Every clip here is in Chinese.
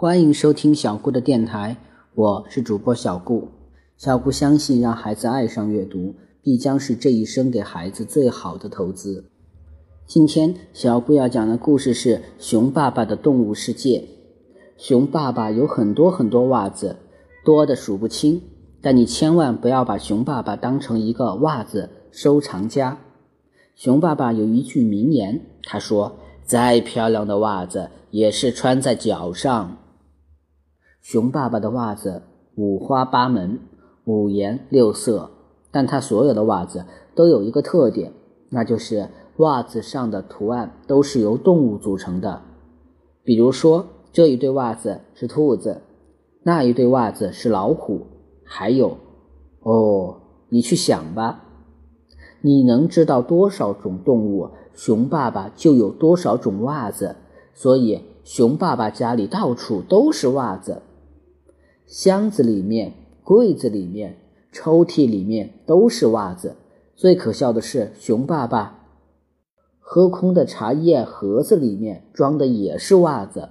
欢迎收听小顾的电台，我是主播小顾。小顾相信，让孩子爱上阅读，必将是这一生给孩子最好的投资。今天小顾要讲的故事是《熊爸爸的动物世界》。熊爸爸有很多很多袜子，多的数不清。但你千万不要把熊爸爸当成一个袜子收藏家。熊爸爸有一句名言，他说：“再漂亮的袜子也是穿在脚上。”熊爸爸的袜子五花八门、五颜六色，但他所有的袜子都有一个特点，那就是袜子上的图案都是由动物组成的。比如说，这一对袜子是兔子，那一对袜子是老虎。还有，哦，你去想吧，你能知道多少种动物，熊爸爸就有多少种袜子。所以，熊爸爸家里到处都是袜子，箱子里面、柜子里面、抽屉里面都是袜子。最可笑的是，熊爸爸喝空的茶叶盒子里面装的也是袜子。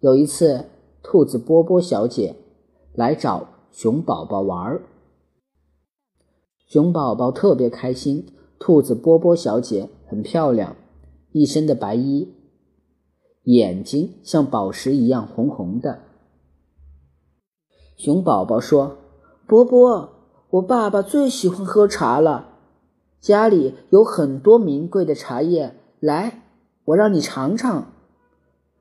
有一次，兔子波波小姐来找。熊宝宝玩儿，熊宝宝特别开心。兔子波波小姐很漂亮，一身的白衣，眼睛像宝石一样红红的。熊宝宝说：“波波，我爸爸最喜欢喝茶了，家里有很多名贵的茶叶，来，我让你尝尝。”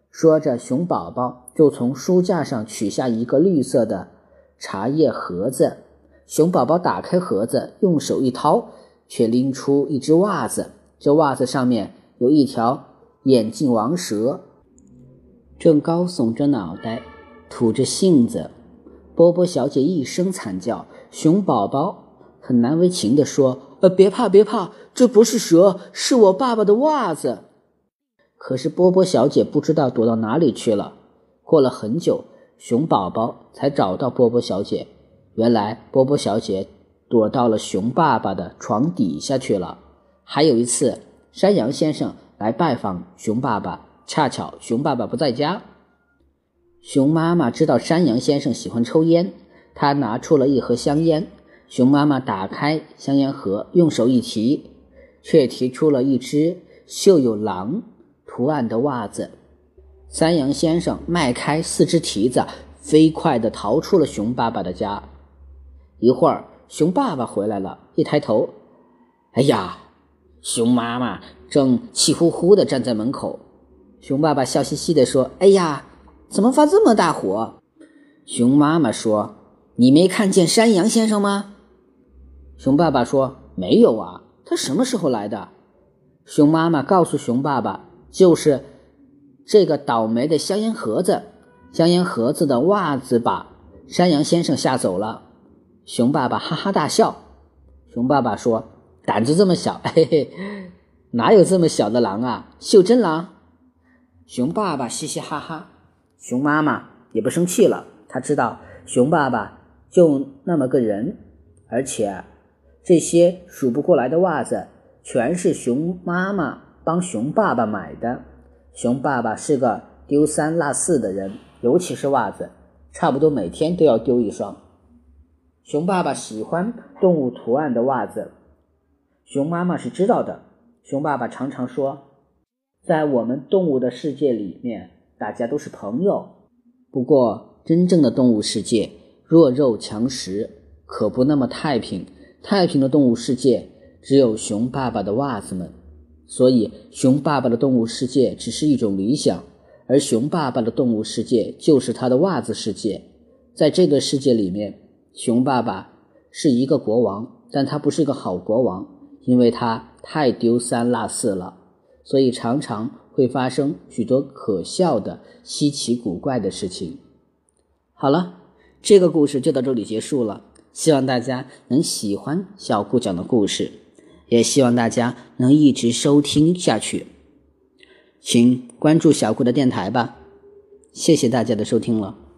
说着，熊宝宝就从书架上取下一个绿色的。茶叶盒子，熊宝宝打开盒子，用手一掏，却拎出一只袜子。这袜子上面有一条眼镜王蛇，正高耸着脑袋，吐着信子。波波小姐一声惨叫，熊宝宝很难为情地说：“呃，别怕，别怕，这不是蛇，是我爸爸的袜子。”可是波波小姐不知道躲到哪里去了。过了很久。熊宝宝才找到波波小姐，原来波波小姐躲到了熊爸爸的床底下去了。还有一次，山羊先生来拜访熊爸爸，恰巧熊爸爸不在家。熊妈妈知道山羊先生喜欢抽烟，她拿出了一盒香烟。熊妈妈打开香烟盒，用手一提，却提出了一只绣有狼图案的袜子。山羊先生迈开四只蹄子，飞快地逃出了熊爸爸的家。一会儿，熊爸爸回来了，一抬头，哎呀，熊妈妈正气呼呼地站在门口。熊爸爸笑嘻嘻地说：“哎呀，怎么发这么大火？”熊妈妈说：“你没看见山羊先生吗？”熊爸爸说：“没有啊，他什么时候来的？”熊妈妈告诉熊爸爸：“就是。”这个倒霉的香烟盒子，香烟盒子的袜子把山羊先生吓走了。熊爸爸哈哈大笑。熊爸爸说：“胆子这么小，嘿嘿，哪有这么小的狼啊？袖珍狼。”熊爸爸嘻嘻哈哈。熊妈妈也不生气了，她知道熊爸爸就那么个人，而且这些数不过来的袜子全是熊妈妈帮熊爸爸买的。熊爸爸是个丢三落四的人，尤其是袜子，差不多每天都要丢一双。熊爸爸喜欢动物图案的袜子，熊妈妈是知道的。熊爸爸常常说，在我们动物的世界里面，大家都是朋友。不过，真正的动物世界弱肉强食，可不那么太平。太平的动物世界，只有熊爸爸的袜子们。所以，熊爸爸的动物世界只是一种理想，而熊爸爸的动物世界就是他的袜子世界。在这个世界里面，熊爸爸是一个国王，但他不是个好国王，因为他太丢三落四了，所以常常会发生许多可笑的、稀奇古怪的事情。好了，这个故事就到这里结束了，希望大家能喜欢小顾讲的故事。也希望大家能一直收听下去，请关注小顾的电台吧。谢谢大家的收听了。